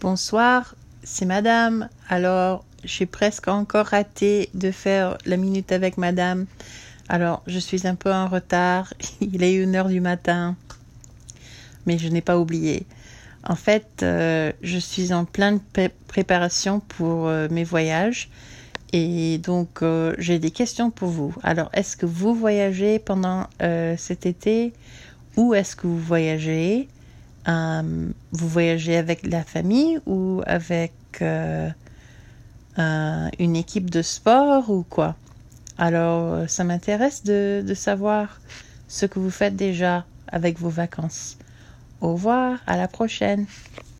Bonsoir, c'est madame. Alors, j'ai presque encore raté de faire la minute avec madame. Alors, je suis un peu en retard. Il est une heure du matin. Mais je n'ai pas oublié. En fait, euh, je suis en pleine préparation pour euh, mes voyages. Et donc, euh, j'ai des questions pour vous. Alors, est-ce que vous voyagez pendant cet été Où est-ce que vous voyagez? Euh, vous voyagez avec la famille ou avec euh, une équipe de sport ou quoi? Alors, ça m'intéresse de savoir ce que vous faites déjà avec vos vacances. Au revoir, à la prochaine.